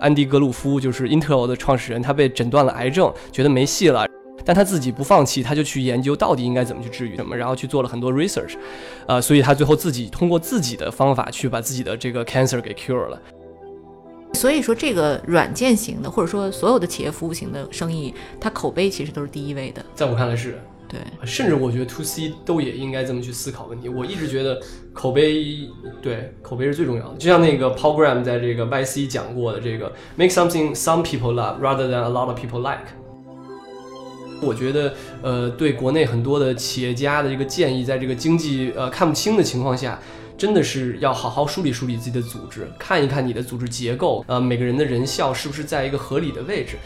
安迪·格鲁夫就是 Intel 的创始人，他被诊断了癌症，觉得没戏了，但他自己不放弃，他就去研究到底应该怎么去治愈什么，然后去做了很多 research，呃，所以他最后自己通过自己的方法去把自己的这个 cancer 给 cure 了。所以说，这个软件型的，或者说所有的企业服务型的生意，它口碑其实都是第一位的。在我看来是。对，甚至我觉得 to C 都也应该这么去思考问题。我一直觉得口碑，对口碑是最重要的。就像那个 Paul Graham 在这个 YC 讲过的，这个 make something some people love rather than a lot of people like。我觉得，呃，对国内很多的企业家的一个建议，在这个经济呃看不清的情况下，真的是要好好梳理梳理自己的组织，看一看你的组织结构，呃，每个人的人效是不是在一个合理的位置。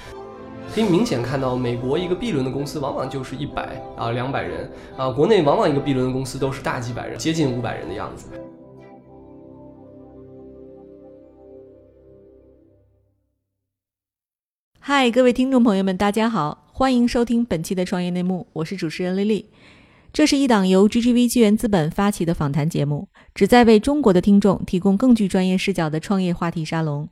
可以明显看到，美国一个 B 轮的公司往往就是一百啊两百人啊，国内往往一个 B 轮的公司都是大几百人，接近五百人的样子。嗨，各位听众朋友们，大家好，欢迎收听本期的创业内幕，我是主持人丽丽。这是一档由 GGV 纪元资本发起的访谈节目，旨在为中国的听众提供更具专业视角的创业话题沙龙。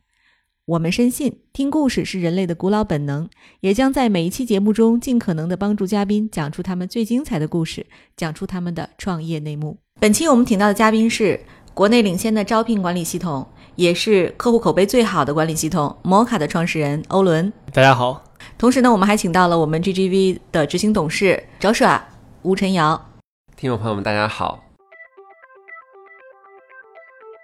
我们深信，听故事是人类的古老本能，也将在每一期节目中尽可能的帮助嘉宾讲出他们最精彩的故事，讲出他们的创业内幕。本期我们请到的嘉宾是国内领先的招聘管理系统，也是客户口碑最好的管理系统摩卡的创始人欧伦。大家好。同时呢，我们还请到了我们 GGV 的执行董事 Joshua 吴晨瑶。听众朋友们，大家好。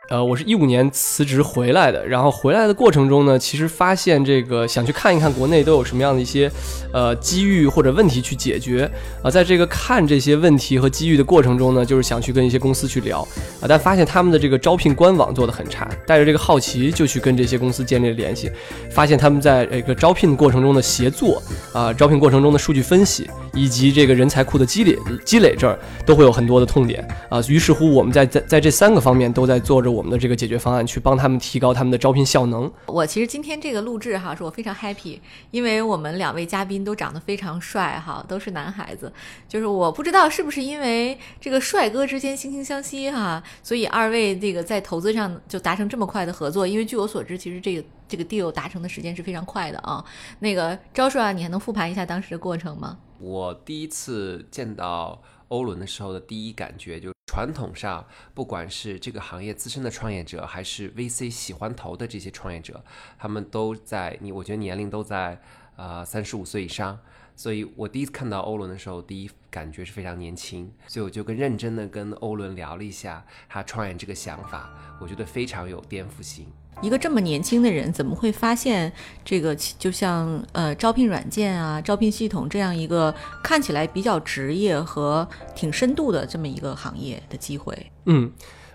呃，我是一五年辞职回来的，然后回来的过程中呢，其实发现这个想去看一看国内都有什么样的一些呃机遇或者问题去解决啊，在这个看这些问题和机遇的过程中呢，就是想去跟一些公司去聊啊，但发现他们的这个招聘官网做的很差，带着这个好奇就去跟这些公司建立了联系，发现他们在这个招聘过程中的协作啊，招聘过程中的数据分析以及这个人才库的积累积累这儿都会有很多的痛点啊，于是乎我们在在在这三个方面都在做着。我们的这个解决方案去帮他们提高他们的招聘效能。我其实今天这个录制哈，是我非常 happy，因为我们两位嘉宾都长得非常帅哈，都是男孩子。就是我不知道是不是因为这个帅哥之间惺惺相惜哈，所以二位这个在投资上就达成这么快的合作。因为据我所知，其实这个这个 deal 达成的时间是非常快的啊。那个招叔啊，你还能复盘一下当时的过程吗？我第一次见到欧伦的时候的第一感觉就。传统上，不管是这个行业资深的创业者，还是 VC 喜欢投的这些创业者，他们都在你，我觉得年龄都在呃三十五岁以上。所以我第一次看到欧伦的时候，第一感觉是非常年轻。所以我就更认真的跟欧伦聊了一下他创业这个想法，我觉得非常有颠覆性。一个这么年轻的人，怎么会发现这个就像呃招聘软件啊、招聘系统这样一个看起来比较职业和挺深度的这么一个行业的机会？嗯。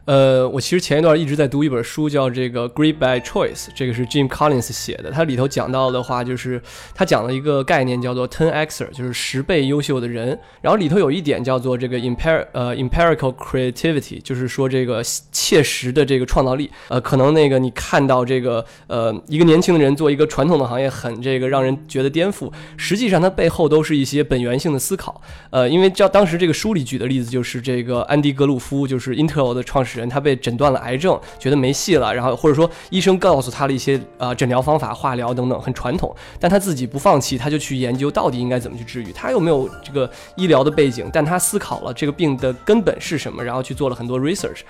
呃，我其实前一段一直在读一本书，叫这个《Great by Choice》，这个是 Jim Collins 写的。它里头讲到的话，就是他讲了一个概念，叫做 Ten Xer，就是十倍优秀的人。然后里头有一点叫做这个 Imper 呃 Empirical Creativity，就是说这个切实的这个创造力。呃，可能那个你看到这个呃一个年轻的人做一个传统的行业，很这个让人觉得颠覆。实际上，它背后都是一些本源性的思考。呃，因为叫当时这个书里举的例子就是这个安迪格鲁夫，就是 Intel 的创始。人他被诊断了癌症，觉得没戏了，然后或者说医生告诉他了一些呃诊疗方法、化疗等等，很传统，但他自己不放弃，他就去研究到底应该怎么去治愈。他又没有这个医疗的背景，但他思考了这个病的根本是什么，然后去做了很多 research，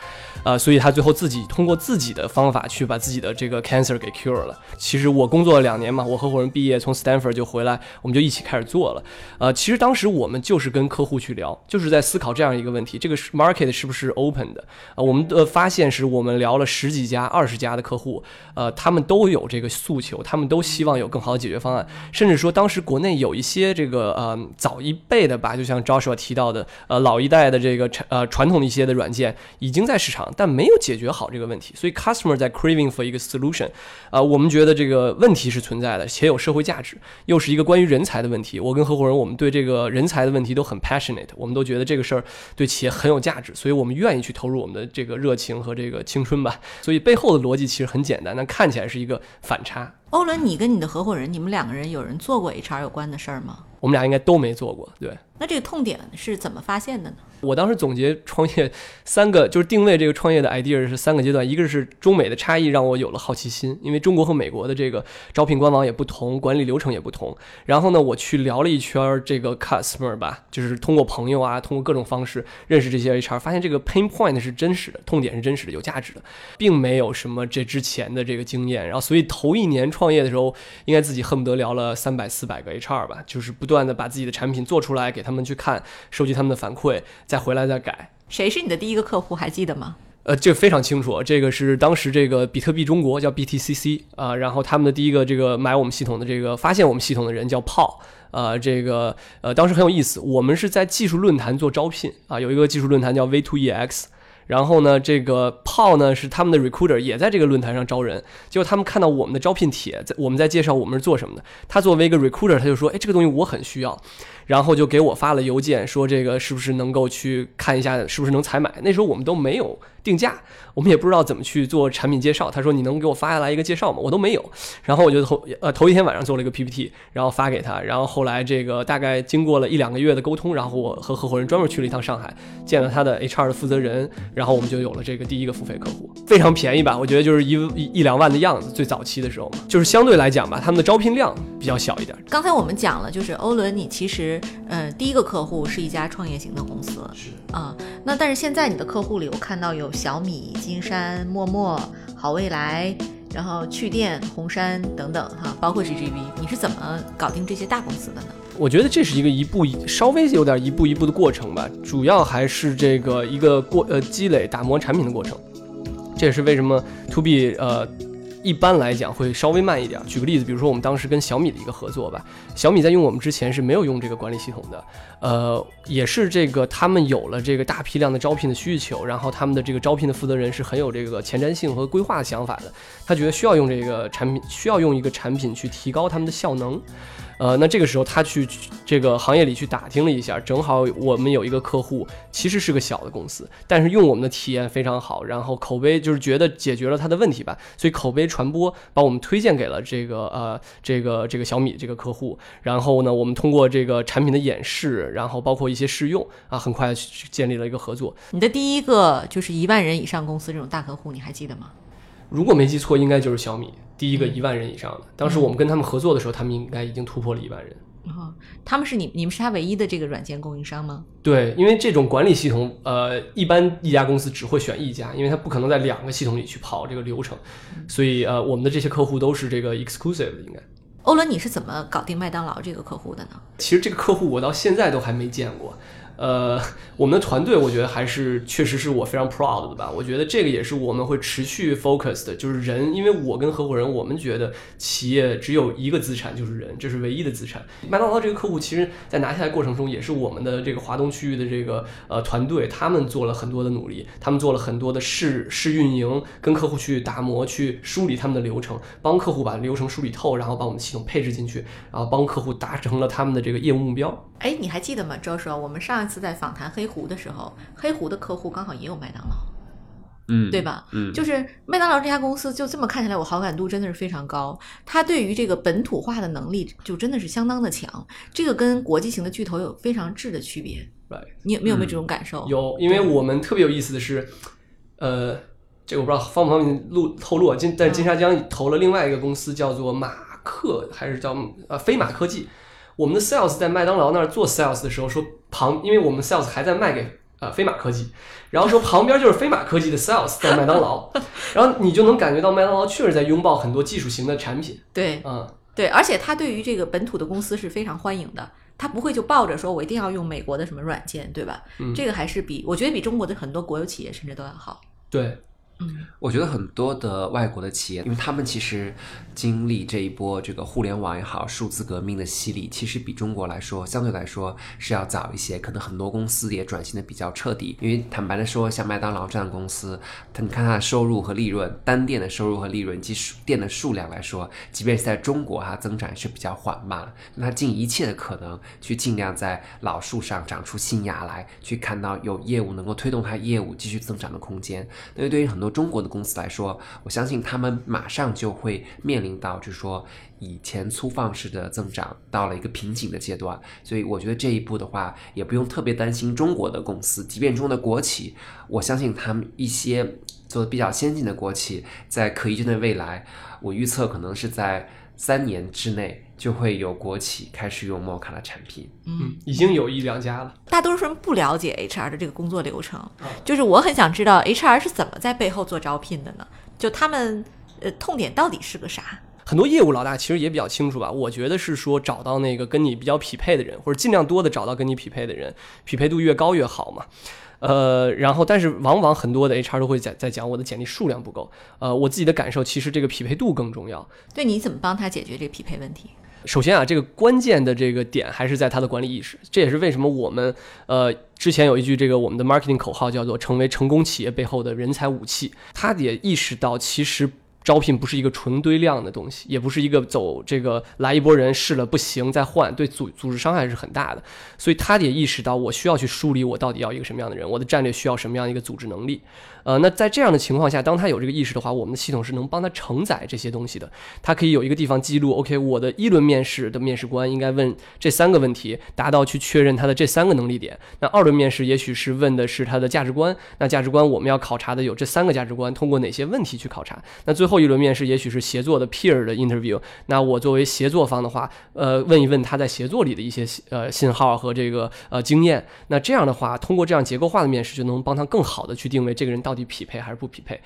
呃，所以他最后自己通过自己的方法去把自己的这个 cancer 给 cure 了。其实我工作了两年嘛，我合伙人毕业从 Stanford 就回来，我们就一起开始做了。呃，其实当时我们就是跟客户去聊，就是在思考这样一个问题：这个 market 是不是 open 的？呃，我我们的发现是我们聊了十几家、二十家的客户，呃，他们都有这个诉求，他们都希望有更好的解决方案。甚至说，当时国内有一些这个呃早一辈的吧，就像 Joshua 提到的，呃老一代的这个呃传统的一些的软件已经在市场，但没有解决好这个问题。所以 customer 在 craving for 一个 solution，啊，我们觉得这个问题是存在的，且有社会价值，又是一个关于人才的问题。我跟合伙人，我们对这个人才的问题都很 passionate，我们都觉得这个事儿对企业很有价值，所以我们愿意去投入我们的这这个热。情和这个青春吧，所以背后的逻辑其实很简单，但看起来是一个反差。欧伦，你跟你的合伙人，你们两个人有人做过 HR 有关的事儿吗？我们俩应该都没做过。对，那这个痛点是怎么发现的呢？我当时总结创业三个，就是定位这个创业的 idea 是三个阶段，一个是中美的差异让我有了好奇心，因为中国和美国的这个招聘官网也不同，管理流程也不同。然后呢，我去聊了一圈这个 customer 吧，就是通过朋友啊，通过各种方式认识这些 HR，发现这个 pain point 是真实的，痛点是真实的，有价值的，并没有什么这之前的这个经验。然后所以头一年创业的时候，应该自己恨不得聊了三百四百个 HR 吧，就是不断的把自己的产品做出来给他们去看，收集他们的反馈，再回来再改。谁是你的第一个客户？还记得吗？呃，这个非常清楚，这个是当时这个比特币中国叫 BTCC 啊、然后他们的第一个这个买我们系统的这个发现我们系统的人叫炮。呃，这个呃，当时很有意思，我们是在技术论坛做招聘啊，有一个技术论坛叫 V2EX，然后呢，这个炮呢是他们的 recruiter 也在这个论坛上招人，结果他们看到我们的招聘帖，在我们在介绍我们是做什么的，他作为一个 recruiter，他就说，哎，这个东西我很需要，然后就给我发了邮件，说这个是不是能够去看一下，是不是能采买。那时候我们都没有定价，我们也不知道怎么去做产品介绍。他说你能给我发下来一个介绍吗？我都没有。然后我就头呃头一天晚上做了一个 PPT，然后发给他。然后后来这个大概经过了一两个月的沟通，然后我和合伙人专门去了一趟上海，见了他的 HR 的负责人，然后我们就有了这个第一个付费客户，非常便宜吧？我觉得就是一一一两万的样子。最早期的时候嘛，就是相对来讲吧，他们的招聘量比较小一点。刚才我们讲了，就是欧伦，你其实呃第一个客户是一家创业型的公司是啊、那但是现在你的客户里，我看到有小米、金山、陌陌、好未来，然后趣店、红杉等等哈，包括 GGV，你是怎么搞定这些大公司的呢？我觉得这是一个一步一稍微有点一步一步的过程吧，主要还是这个一个过呃积累打磨产品的过程。这也是为什么 To B 呃一般来讲会稍微慢一点。举个例子，比如说我们当时跟小米的一个合作吧，小米在用我们之前是没有用这个管理系统的，呃，也是这个他们有了这个大批量的招聘的需求，然后他们的这个招聘的负责人是很有这个前瞻性和规划的想法的，他觉得需要用这个产品，需要用一个产品去提高他们的效能。呃，那这个时候他去这个行业里去打听了一下，正好我们有一个客户，其实是个小的公司，但是用我们的体验非常好，然后口碑就是觉得解决了他的问题吧，所以口碑传播把我们推荐给了这个呃这个这个小米这个客户，然后呢，我们通过这个产品的演示，然后包括一些试用啊，很快去建立了一个合作。你的第一个就是一万人以上公司这种大客户，你还记得吗？如果没记错，应该就是小米第一个一万人以上的。当时我们跟他们合作的时候，他们应该已经突破了一万人。哦，他们是你你们是他唯一的这个软件供应商吗？对，因为这种管理系统，呃，一般一家公司只会选一家，因为他不可能在两个系统里去跑这个流程，所以呃，我们的这些客户都是这个 exclusive 的，应该。欧伦，你是怎么搞定麦当劳这个客户的呢？其实这个客户我到现在都还没见过。呃，我们的团队我觉得还是确实是我非常 proud 的吧。我觉得这个也是我们会持续 focus 的，就是人，因为我跟合伙人我们觉得企业只有一个资产就是人，这是唯一的资产。麦当劳这个客户其实在拿下来过程中也是我们的这个华东区域的这个呃团队，他们做了很多的努力，他们做了很多的试试运营，跟客户去打磨，去梳理他们的流程，帮客户把流程梳理透，然后把我们系统配置进去，然后帮客户达成了他们的这个业务目标。哎，你还记得吗，周叔？我们上一次在访谈黑狐的时候，黑狐的客户刚好也有麦当劳，嗯，对吧？嗯，就是麦当劳这家公司，就这么看起来，我好感度真的是非常高。它对于这个本土化的能力，就真的是相当的强。这个跟国际型的巨头有非常质的区别。Right 你有没有这种感受？有，因为我们特别有意思的是，呃，这个我不知道方不方便录透露啊。金但是金沙江投了另外一个公司，叫做马克，还是叫呃飞马科技。我们的 sales 在麦当劳那儿做 sales 的时候说旁，因为我们 sales 还在卖给呃飞马科技，然后说旁边就是飞马科技的 sales 在麦当劳，然后你就能感觉到麦当劳确实在拥抱很多技术型的产品，对嗯。对，而且他对于这个本土的公司是非常欢迎的。他不会就抱着说我一定要用美国的什么软件，对吧？嗯这个还是比我觉得比中国的很多国有企业甚至都要好。对，嗯，我觉得很多的外国的企业，因为他们其实经历这一波这个互联网也好、数字革命的洗礼，其实比中国来说相对来说是要早一些。可能很多公司也转型的比较彻底。因为坦白的说，像麦当劳这样的公司，它你看它的收入和利润，单店的收入和利润及数店的数量来说，即便是在中国，它增长是比较缓慢。那它尽一切的可能去尽量在老树上长出新芽来，去看到有业务能够推动它业务继续增长的空间。那对于很多多中国的公司来说，我相信他们马上就会面临到，就是说以前粗放式的增长到了一个瓶颈的阶段。所以我觉得这一步的话，也不用特别担心中国的公司，即便中的国企，我相信他们一些做的比较先进的国企，在可预见的未来，我预测可能是在三年之内就会有国企开始用摩卡的产品。嗯，已经有一两家了。大多数人不了解 HR 的这个工作流程，就是我很想知道 HR 是怎么在背后做招聘的呢？就他们呃痛点到底是个啥？很多业务老大其实也比较清楚吧，我觉得是说找到那个跟你比较匹配的人，或者尽量多的找到跟你匹配的人，匹配度越高越好嘛。呃，然后但是往往很多的 HR 都会在在讲我的简历数量不够。呃，我自己的感受其实这个匹配度更重要。对，你怎么帮他解决这个匹配问题？首先啊，这个关键的这个点还是在他的管理意识，这也是为什么我们呃之前有一句这个我们的 marketing 口号叫做成为成功企业背后的人才武器。他也意识到其实。招聘不是一个纯堆量的东西，也不是一个走这个来一波人试了不行再换，对组组织伤害是很大的。所以他也意识到，我需要去梳理我到底要一个什么样的人，我的战略需要什么样一个组织能力。呃，那在这样的情况下，当他有这个意识的话，我们的系统是能帮他承载这些东西的。他可以有一个地方记录，OK，我的一轮面试的面试官应该问这三个问题，达到去确认他的这三个能力点。那二轮面试也许是问的是他的价值观，那价值观我们要考察的有这三个价值观，通过哪些问题去考察？那最后一轮面试也许是协作的 peer 的 interview，那我作为协作方的话，呃，问一问他在协作里的一些呃信号和这个呃经验。那这样的话，通过这样结构化的面试，就能帮他更好的去定位这个人到。到底匹配还是不匹配？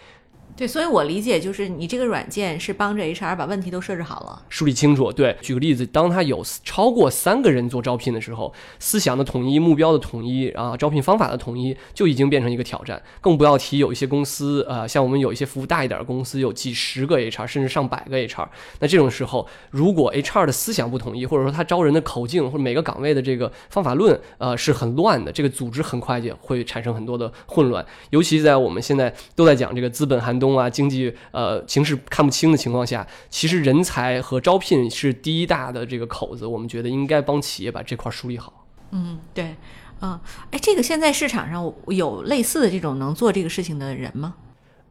对，所以我理解就是你这个软件是帮着 HR 把问题都设置好了，梳理清楚。对，举个例子，当他有超过三个人做招聘的时候，思想的统一、目标的统一啊，招聘方法的统一就已经变成一个挑战。更不要提有一些公司，呃，像我们有一些服务大一点的公司，有几十个 HR，甚至上百个 HR。那这种时候，如果 HR 的思想不统一，或者说他招人的口径或者每个岗位的这个方法论，呃，是很乱的，这个组织很快就会产生很多的混乱。尤其在我们现在都在讲这个资本寒冬啊，经济。呃，形势看不清的情况下，其实人才和招聘是第一大的这个口子。我们觉得应该帮企业把这块梳理好。嗯，对，嗯，哎，这个现在市场上有类似的这种能做这个事情的人吗？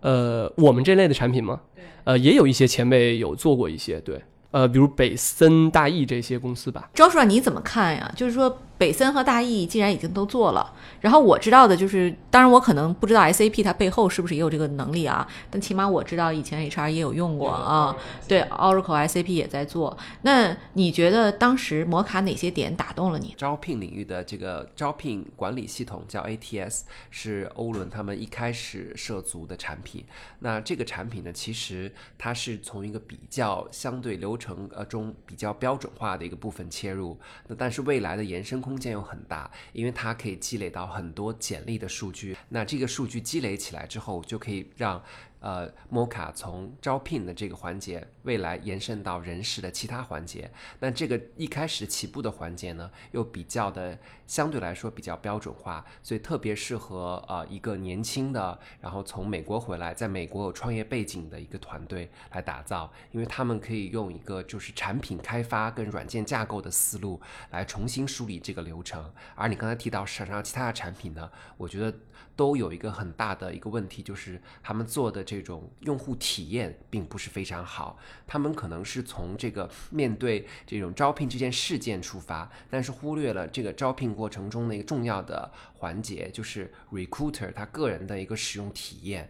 呃，我们这类的产品吗？呃，也有一些前辈有做过一些，对，呃，比如北森、大益这些公司吧。周叔，你怎么看呀？就是说。北森和大益既然已经都做了，然后我知道的就是，当然我可能不知道 SAP 它背后是不是也有这个能力啊，但起码我知道以前 HR 也有用过啊。对，Oracle、SAP 也在做。那你觉得当时摩卡哪些点打动了你？招聘领域的这个招聘管理系统叫 ATS，是欧伦他们一开始涉足的产品。那这个产品呢，其实它是从一个比较相对流程呃中比较标准化的一个部分切入。那但是未来的延伸。空间又很大，因为它可以积累到很多简历的数据。那这个数据积累起来之后，就可以让。呃 mo 卡从招聘的这个环节，未来延伸到人事的其他环节。那这个一开始起步的环节呢，又比较的相对来说比较标准化，所以特别适合呃一个年轻的，然后从美国回来，在美国有创业背景的一个团队来打造，因为他们可以用一个就是产品开发跟软件架构的思路来重新梳理这个流程。而你刚才提到市场上其他的产品呢，我觉得。都有一个很大的一个问题，就是他们做的这种用户体验并不是非常好。他们可能是从这个面对这种招聘这件事件出发，但是忽略了这个招聘过程中的一个重要的环节，就是 recruiter 他个人的一个使用体验。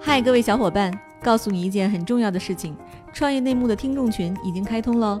嗨，各位小伙伴，告诉你一件很重要的事情：创业内幕的听众群已经开通了。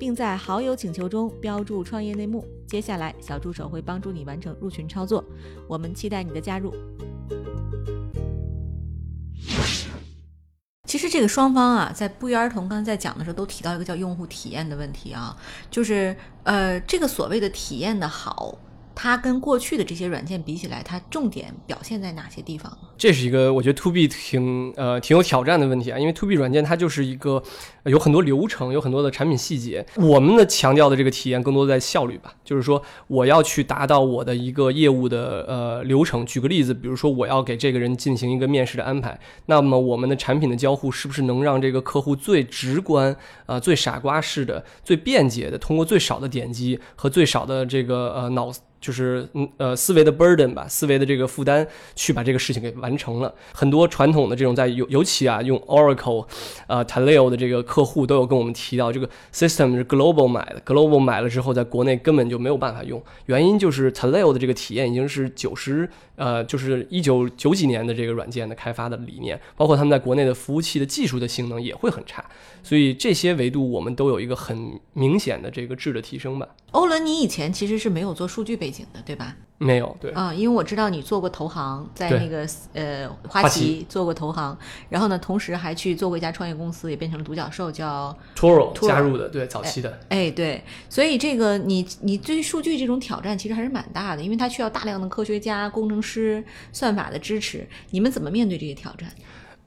并在好友请求中标注“创业内幕”。接下来，小助手会帮助你完成入群操作。我们期待你的加入。其实，这个双方啊，在不约而同刚才在讲的时候，都提到一个叫用户体验的问题啊，就是呃，这个所谓的体验的好。它跟过去的这些软件比起来，它重点表现在哪些地方？这是一个我觉得 To B 挺呃挺有挑战的问题啊，因为 To B 软件它就是一个有很多流程，有很多的产品细节。我们的强调的这个体验更多在效率吧，就是说我要去达到我的一个业务的呃流程。举个例子，比如说我要给这个人进行一个面试的安排，那么我们的产品的交互是不是能让这个客户最直观啊、最傻瓜式的、最便捷的，通过最少的点击和最少的这个呃脑。就是嗯呃思维的 burden 吧，思维的这个负担，去把这个事情给完成了。很多传统的这种在尤尤其啊用 Oracle，呃 Taleo 的这个客户都有跟我们提到，这个 system 是 Global 买的，Global 买了之后，在国内根本就没有办法用，原因就是 Taleo 的这个体验已经是九十呃就是一九九几年的这个软件的开发的理念，包括他们在国内的服务器的技术的性能也会很差，所以这些维度我们都有一个很明显的这个质的提升吧。欧伦，你以前其实是没有做数据背景的，对吧？没有，对，啊、因为我知道你做过投行，在那个呃花花旗旗做过投行，然后呢，同时还去做过一家创业公司，也变成了独角兽，叫 Toro Toro 加入的，对早期的。哎，对，所以这个你你对数据这种挑战其实还是蛮大的，因为它需要大量的科学家、工程师、算法的支持。你们怎么面对这些挑战？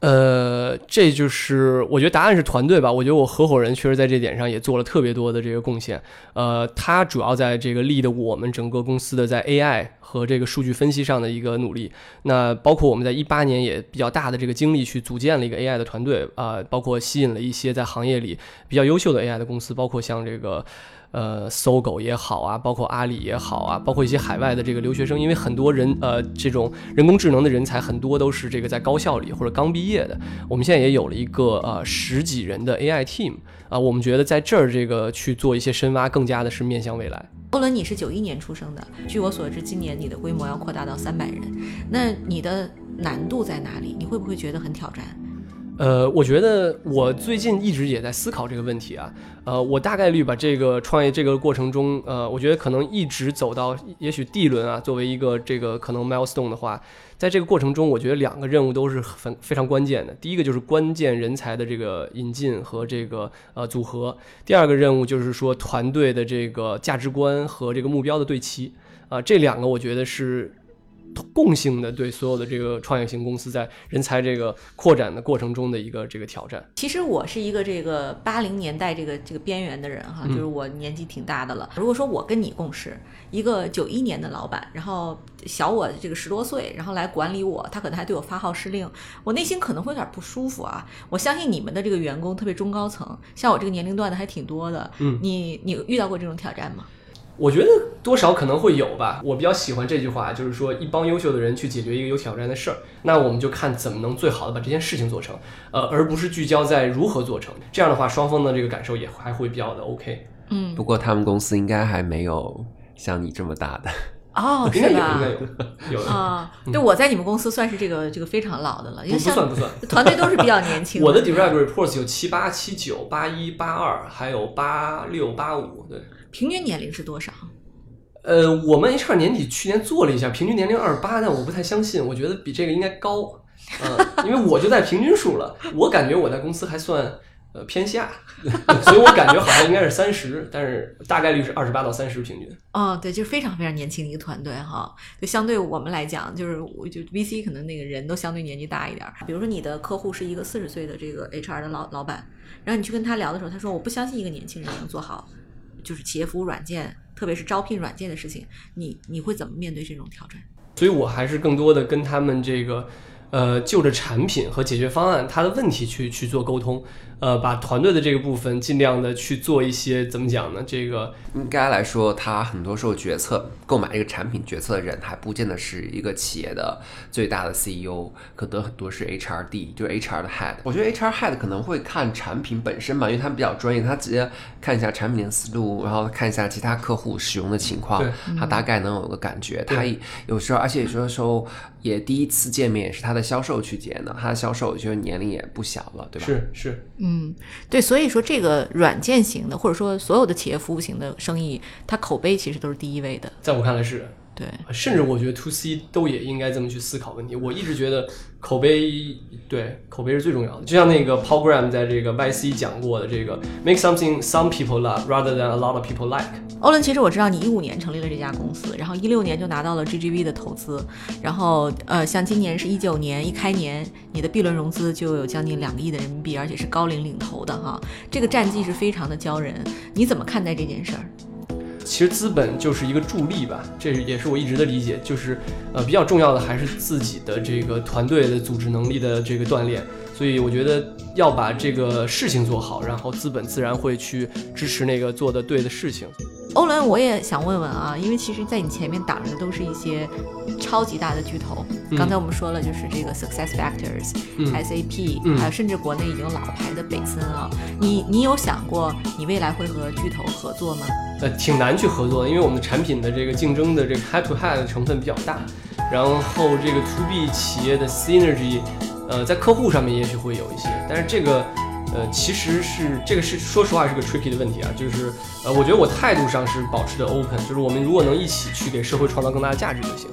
呃，这就是我觉得答案是团队吧。我觉得我合伙人确实在这点上也做了特别多的这个贡献。呃，他主要在这个立的我们整个公司的在 AI 和这个数据分析上的一个努力。那包括我们在一八年也比较大的这个精力去组建了一个 AI 的团队啊、包括吸引了一些在行业里比较优秀的 AI 的公司，包括像这个。呃，搜狗也好啊，包括阿里也好啊，包括一些海外的这个留学生，因为很多人呃，这种人工智能的人才很多都是这个在高校里或者刚毕业的。我们现在也有了一个呃十几人的 AI team 啊、我们觉得在这儿这个去做一些深挖，更加的是面向未来。欧伦，你是九一年出生的，据我所知，今年你的规模要扩大到三百人，那你的难度在哪里？你会不会觉得很挑战？呃，我觉得我最近一直也在思考这个问题啊。呃，我大概率把这个创业这个过程中，呃，我觉得可能一直走到也许 D 轮啊，作为一个这个可能 milestone 的话，在这个过程中，我觉得两个任务都是很非常关键的。第一个就是关键人才的这个引进和这个呃组合，第二个任务就是说团队的这个价值观和这个目标的对齐啊、这两个我觉得是。共性的对所有的这个创业型公司在人才这个扩展的过程中的一个这个挑战。其实我是一个这个八零年代这个这个边缘的人哈，嗯就是我年纪挺大的了。如果说我跟你共事，一个九一年的老板，然后小我这个十多岁，然后来管理我，他可能还对我发号施令，我内心可能会有点不舒服啊。我相信你们的这个员工，特别中高层，像我这个年龄段的还挺多的。嗯你你遇到过这种挑战吗？我觉得多少可能会有吧。我比较喜欢这句话，就是说一帮优秀的人去解决一个有挑战的事儿，那我们就看怎么能最好的把这件事情做成，呃，而不是聚焦在如何做成。这样的话，双方的这个感受也还会比较的 OK。嗯，不过他们公司应该还没有像你这么大的。哦，是吧应该？有，有的。啊，对，我在你们公司算是这个这个非常老的了，因不为不算不算，团队都是比较年轻我的 direct reports 有七八、七九、八一、八二，还有八六、八五，对。平均年龄是多少？呃，我们 HR 年底去年做了一下，平均年龄二十八，但我不太相信，我觉得比这个应该高，嗯，因为我就在平均数了，我感觉我在公司还算呃偏下，所以我感觉好像应该是三十，但是大概率是二十八到三十平均。哦，对，就是非常非常年轻的一个团队哈。就相对我们来讲，就是我就 VC 可能那个人都相对年纪大一点儿。比如说你的客户是一个四十岁的这个 HR 的老老板，然后你去跟他聊的时候，他说我不相信一个年轻人能做好就是企业服务软件，特别是招聘软件的事情。你你会怎么面对这种挑战？所以我还是更多的跟他们这个，呃，就着产品和解决方案，它的问题去去做沟通，呃，把团队的这个部分尽量的去做一些怎么讲呢？这个应该来说，他很多时候决策购买这个产品决策的人，还不见得是一个企业的最大的 CEO，可能很多是 HRD，就是 HR 的 head。我觉得 HR head 可能会看产品本身吧，因为他比较专业，他直接看一下产品的思路，然后看一下其他客户使用的情况对，他大概能有个感觉。他也有时候，而且有的时候也第一次见面也是他的销售去见的，他的销售就是年龄也不小了，对吧？是是，嗯，嗯对，所以说这个软件型的，或者说所有的企业服务型的生意，它口碑其实都是第一位的。在我看来是，对，甚至我觉得 to C 都也应该这么去思考问题。我一直觉得口碑对口碑是最重要的，就像那个 Paul Graham 在这个 YC 讲过的这个 make something some people love rather than a lot of people like。欧伦，其实我知道你一五年成立了这家公司，然后一六年就拿到了 GGV 的投资，然后呃，像今年是一九年一开年，你的 B 轮融资就有将近两个亿的人民币，而且是高瓴领投的哈，这个战绩是非常的骄人。你怎么看待这件事儿？其实资本就是一个助力吧，这也是我一直的理解，就是呃比较重要的还是自己的这个团队的组织能力的这个锻炼。所以我觉得要把这个事情做好，然后资本自然会去支持那个做的对的事情。欧伦，我也想问问啊，因为其实，在你前面挡着的都是一些超级大的巨头。刚才我们说了，就是这个 Success Factors、SAP，还有甚至国内已经老牌的北森啊。你你有想过你未来会和巨头合作吗？呃，挺难去合作的，因为我们产品的这个竞争的这个 head to head 的成分比较大，然后这个 to B 企业的 synergy。呃，在客户上面也许会有一些，但是这个，呃，其实是这个是说实话是个 tricky 的问题啊，就是呃，我觉得我态度上是保持的 open，就是我们如果能一起去给社会创造更大的价值就行。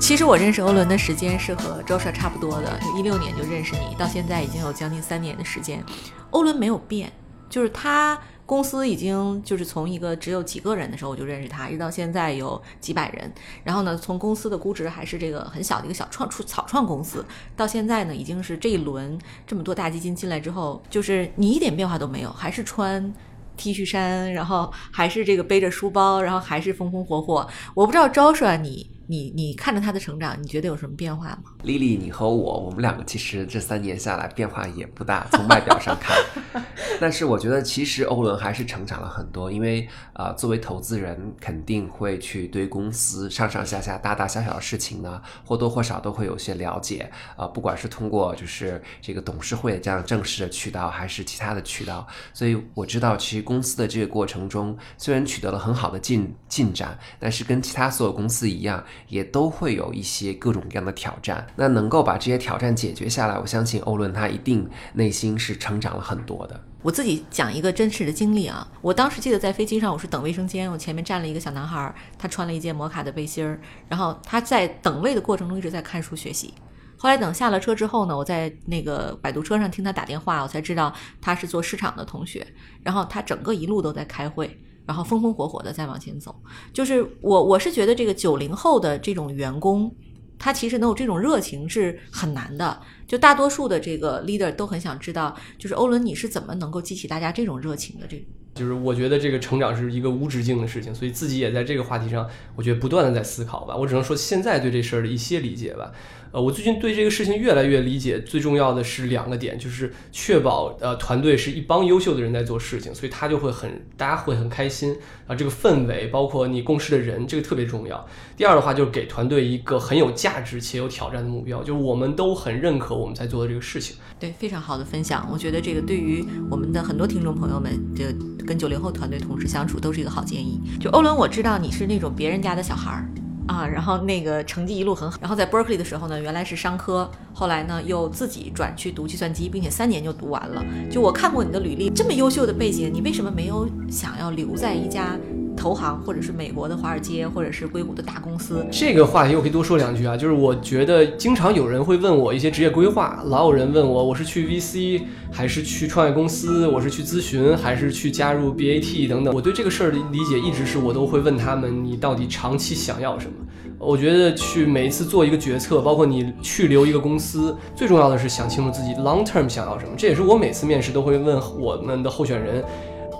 其实我认识欧伦的时间是和周帅差不多的，就一六年就认识你，到现在已经有将近三年的时间，欧伦没有变，就是他。公司已经就是从一个只有几个人的时候我就认识他，一直到现在有几百人。然后呢，从公司的估值还是这个很小的一个小创草创公司，到现在呢，已经是这一轮这么多大基金进来之后，就是你一点变化都没有，还是穿 T 恤衫，然后还是这个背着书包，然后还是风风火火。我不知道招帅你。你你看着他的成长，你觉得有什么变化吗？丽丽，你和我，我们两个其实这三年下来变化也不大，从外表上看。但是我觉得其实欧伦还是成长了很多，因为啊，作为投资人肯定会去对公司上上下下大大小小的事情呢，或多或少都会有些了解啊，不管是通过就是这个董事会这样正式的渠道，还是其他的渠道，所以我知道其实公司的这个过程中虽然取得了很好的进进展，但是跟其他所有公司一样。也都会有一些各种各样的挑战，那能够把这些挑战解决下来，我相信欧伦他一定内心是成长了很多的。我自己讲一个真实的经历啊，我当时记得在飞机上，我是等卫生间，我前面站了一个小男孩，他穿了一件摩卡的背心儿，然后他在等位的过程中一直在看书学习。后来等下了车之后呢，我在那个摆渡车上听他打电话，我才知道他是做市场的同学，然后他整个一路都在开会。然后风风火火的再往前走，就是我我是觉得这个九零后的这种员工，他其实能有这种热情是很难的。就大多数的这个 leader 都很想知道，就是欧伦你是怎么能够激起大家这种热情的？这就是我觉得这个成长是一个无止境的事情，所以自己也在这个话题上，我觉得不断的在思考吧。我只能说现在对这事儿的一些理解吧。呃，我最近对这个事情越来越理解，最重要的是两个点，就是确保呃团队是一帮优秀的人在做事情，所以他就会很大家会很开心啊，这个氛围包括你共事的人，这个特别重要。第二的话就是给团队一个很有价值且有挑战的目标，就是我们都很认可我们在做的这个事情。对，非常好的分享，我觉得这个对于我们的很多听众朋友们，就跟九零后团队同事相处都是一个好建议。就欧伦，我知道你是那种别人家的小孩儿。啊，然后那个成绩一路很好，然后在 Berkeley 的时候呢，原来是商科，后来呢又自己转去读计算机，并且三年就读完了。就我看过你的履历，这么优秀的背景，你为什么没有想要留在一家？投行，或者是美国的华尔街，或者是硅谷的大公司。这个话题我可以多说两句啊，就是我觉得经常有人会问我一些职业规划，老有人问我，我是去 VC 还是去创业公司，我是去咨询还是去加入 BAT 等等。我对这个事儿的理解一直是我都会问他们，你到底长期想要什么？我觉得去每一次做一个决策，包括你去留一个公司，最重要的是想清楚自己 long term 想要什么。这也是我每次面试都会问我们的候选人。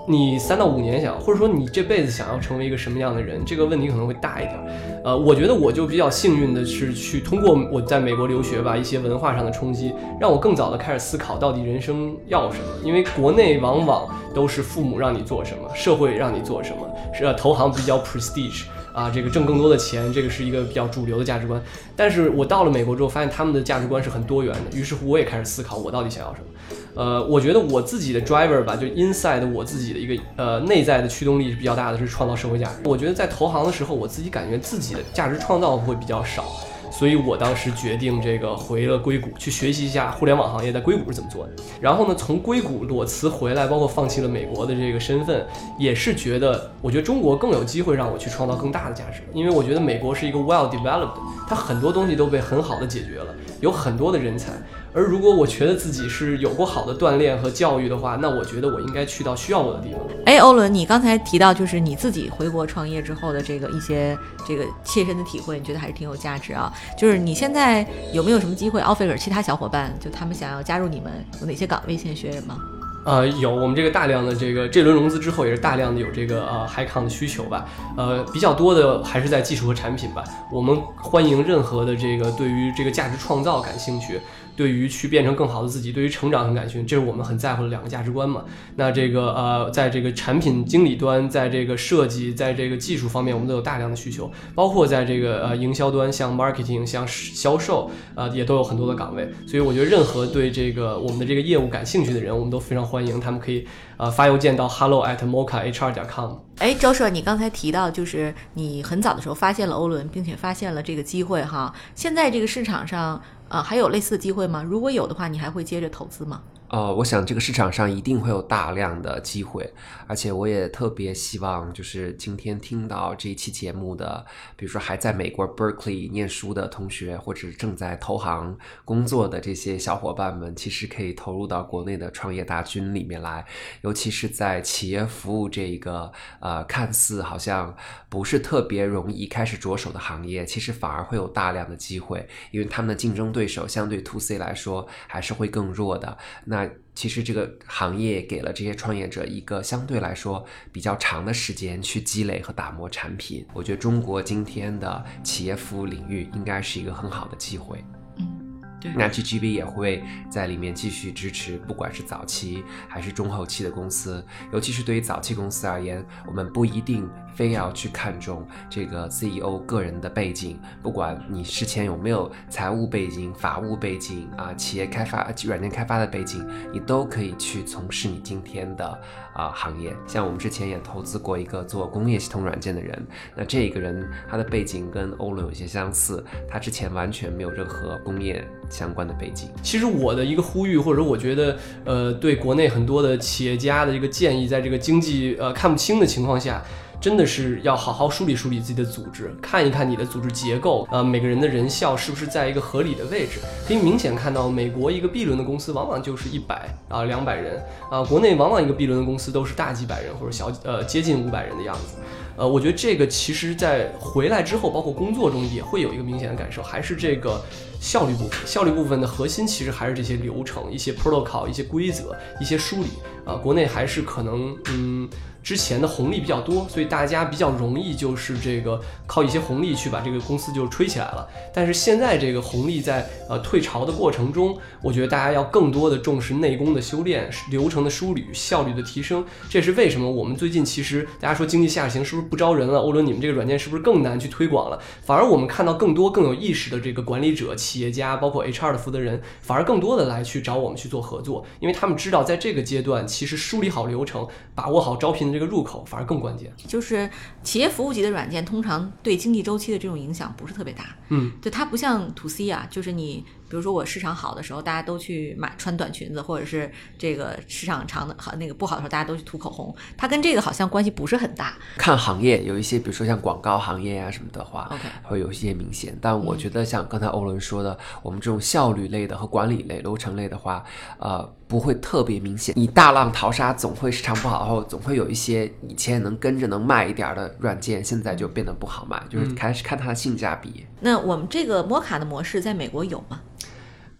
你三到五年想，或者说你这辈子想要成为一个什么样的人？这个问题可能会大一点。呃，我觉得我就比较幸运的是，去通过我在美国留学吧，一些文化上的冲击，让我更早的开始思考到底人生要什么。因为国内往往都是父母让你做什么，社会让你做什么，是投行比较 prestige。啊，这个挣更多的钱，这个是一个比较主流的价值观。但是我到了美国之后，发现他们的价值观是很多元的。于是乎，我也开始思考，我到底想要什么。呃，我觉得我自己的 driver 吧，就 inside 我自己的一个呃内在的驱动力是比较大的，是创造社会价值。我觉得在投行的时候，我自己感觉自己的价值创造会比较少。所以我当时决定这个回了硅谷去学习一下互联网行业在硅谷是怎么做的。然后呢，从硅谷裸辞回来，包括放弃了美国的这个身份，也是觉得我觉得中国更有机会让我去创造更大的价值，因为我觉得美国是一个 well developed，它很多东西都被很好的解决了，有很多的人才。而如果我觉得自己是有过好的锻炼和教育的话，那我觉得我应该去到需要我的地方。哎，欧伦，你刚才提到就是你自己回国创业之后的这个一些这个切身的体会，你觉得还是挺有价值啊。就是你现在有没有什么机会，offer 其他小伙伴，就他们想要加入你们，有哪些岗位现在缺人吗？呃，有我们这个大量的这个这轮融资之后，也是大量的有这个呃 high con 的需求吧。呃，比较多的还是在技术和产品吧。我们欢迎任何的这个对于这个价值创造感兴趣。对于去变成更好的自己，对于成长很感兴趣，这是我们很在乎的两个价值观嘛。那这个呃，在这个产品经理端，在这个设计，在这个技术方面，我们都有大量的需求，包括在这个呃营销端，像 marketing，像销售，呃，也都有很多的岗位。所以我觉得，任何对这个我们的这个业务感兴趣的人，我们都非常欢迎，他们可以呃发邮件到 hello at mocha hr 点 com。哎，周社，你刚才提到就是你很早的时候发现了欧伦，并且发现了这个机会哈。现在这个市场上。啊，还有类似的机会吗？如果有的话，你还会接着投资吗？呃，我想这个市场上一定会有大量的机会，而且我也特别希望，就是今天听到这一期节目的，比如说还在美国 Berkeley 念书的同学，或者正在投行工作的这些小伙伴们，其实可以投入到国内的创业大军里面来，尤其是在企业服务这一个呃看似好像不是特别容易开始着手的行业，其实反而会有大量的机会，因为他们的竞争对手相对 To C 来说还是会更弱的。那其实这个行业给了这些创业者一个相对来说比较长的时间去积累和打磨产品。我觉得中国今天的企业服务领域应该是一个很好的机会。嗯，对。那 GGB 也会在里面继续支持，不管是早期还是中后期的公司，尤其是对于早期公司而言，我们不一定。非要去看重这个 CEO 个人的背景，不管你之前有没有财务背景、法务背景啊，企业开发、软件开发的背景，你都可以去从事你今天的啊行业。像我们之前也投资过一个做工业系统软件的人，那这个人他的背景跟欧伦有些相似，他之前完全没有任何工业相关的背景。其实我的一个呼吁，或者我觉得，呃，对国内很多的企业家的一个建议，在这个经济呃看不清的情况下。真的是要好好梳理梳理自己的组织，看一看你的组织结构，呃，每个人的人效是不是在一个合理的位置？可以明显看到，美国一个 B 轮的公司往往就是一百啊两百人啊，国内往往一个 B 轮的公司都是大几百人或者小呃接近五百人的样子。呃，我觉得这个其实在回来之后，包括工作中也会有一个明显的感受，还是这个效率部分。效率部分的核心其实还是这些流程、一些 protocol、一些规则、一些梳理啊。国内还是可能嗯。之前的红利比较多，所以大家比较容易就是这个靠一些红利去把这个公司就吹起来了。但是现在这个红利在呃退潮的过程中，我觉得大家要更多的重视内功的修炼、流程的梳理、效率的提升。这是为什么我们最近其实大家说经济下行是不是不招人了？欧伦，你们这个软件是不是更难去推广了？反而我们看到更多更有意识的这个管理者、企业家，包括 HR 的负责人，反而更多的来去找我们去做合作，因为他们知道在这个阶段，其实梳理好流程，把握好招聘。这个入口反而更关键，就是企业服务级的软件，通常对经济周期的这种影响不是特别大。嗯，就它不像 to C 啊，就是你。比如说我市场好的时候，大家都去买穿短裙子，或者是这个市场长的好那个不好的时候，大家都去涂口红。它跟这个好像关系不是很大。看行业有一些，比如说像广告行业啊什么的话，OK，会有一些明显。但我觉得像刚才欧伦说的，我们这种效率类的和管理类、流程类的话，呃，不会特别明显。你大浪淘沙，总会市场不好后，总会有一些以前能跟着能卖一点的软件，现在就变得不好卖，就是开始看它的性价比。那我们这个摩卡的模式在美国有吗？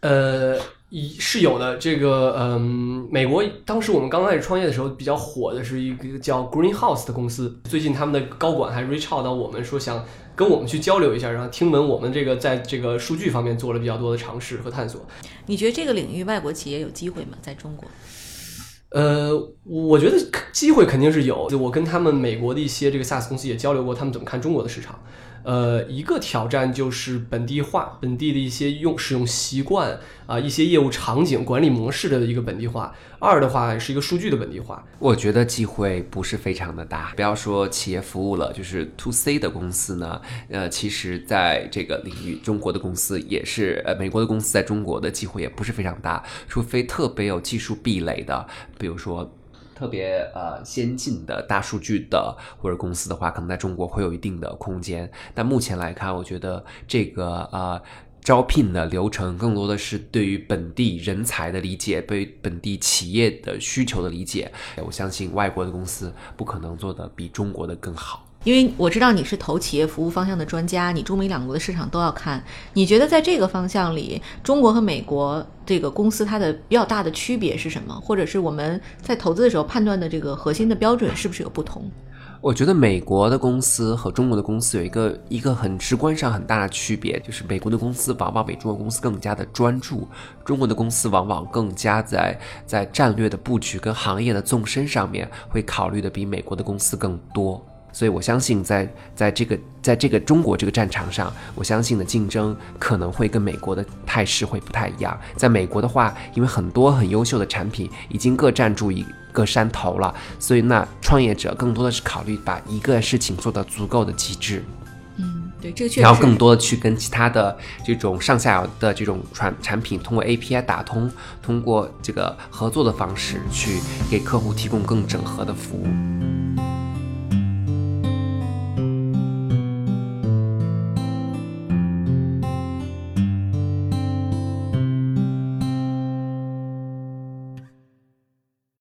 呃，一是有的。这个，嗯，美国当时我们刚开始创业的时候，比较火的是一个叫 Greenhouse 的公司。最近他们的高管还 reach out 到我们，说想跟我们去交流一下，然后听闻我们这个在这个数据方面做了比较多的尝试和探索。你觉得这个领域外国企业有机会吗？在中国？呃，我觉得机会肯定是有。我跟他们美国的一些这个 SaaS 公司也交流过，他们怎么看中国的市场。呃，一个挑战就是本地化，本地的一些用使用习惯啊，一些业务场景、管理模式的一个本地化。二的话是一个数据的本地化。我觉得机会不是非常的大。不要说企业服务了，就是 to C 的公司呢，呃，其实在这个领域，中国的公司也是，呃，美国的公司在中国的机会也不是非常大，除非特别有技术壁垒的，比如说。特别呃先进的大数据的或者公司的话，可能在中国会有一定的空间。但目前来看，我觉得这个呃招聘的流程更多的是对于本地人才的理解，对本地企业的需求的理解。我相信外国的公司不可能做的比中国的更好。因为我知道你是投企业服务方向的专家，你中美两国的市场都要看。你觉得在这个方向里，中国和美国这个公司它的比较大的区别是什么？或者是我们在投资的时候判断的这个核心的标准是不是有不同？我觉得美国的公司和中国的公司有一个一个很直观上很大的区别，就是美国的公司往往比中国公司更加的专注，中国的公司往往更加在在战略的布局跟行业的纵深上面会考虑的比美国的公司更多。所以，我相信在在这个在这个中国这个战场上，我相信的竞争可能会跟美国的态势会不太一样。在美国的话，因为很多很优秀的产品已经各占住一个山头了，所以那创业者更多的是考虑把一个事情做到足够的极致。嗯，对，这确实。然后更多的去跟其他的这种上下游的这种传产品通过 API 打通，通过这个合作的方式去给客户提供更整合的服务。